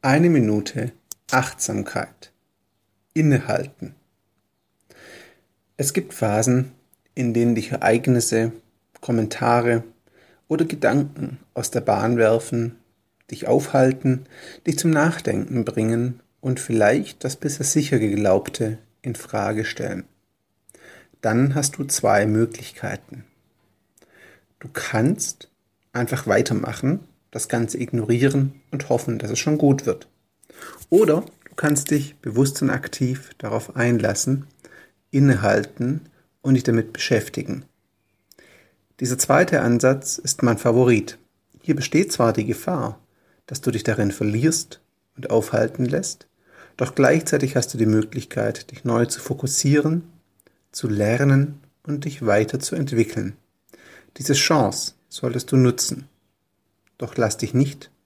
Eine Minute Achtsamkeit. Innehalten. Es gibt Phasen, in denen dich Ereignisse, Kommentare oder Gedanken aus der Bahn werfen, dich aufhalten, dich zum Nachdenken bringen und vielleicht das bisher sicher geglaubte in Frage stellen. Dann hast du zwei Möglichkeiten. Du kannst einfach weitermachen das Ganze ignorieren und hoffen, dass es schon gut wird. Oder du kannst dich bewusst und aktiv darauf einlassen, innehalten und dich damit beschäftigen. Dieser zweite Ansatz ist mein Favorit. Hier besteht zwar die Gefahr, dass du dich darin verlierst und aufhalten lässt, doch gleichzeitig hast du die Möglichkeit, dich neu zu fokussieren, zu lernen und dich weiterzuentwickeln. Diese Chance solltest du nutzen. Doch lass dich nicht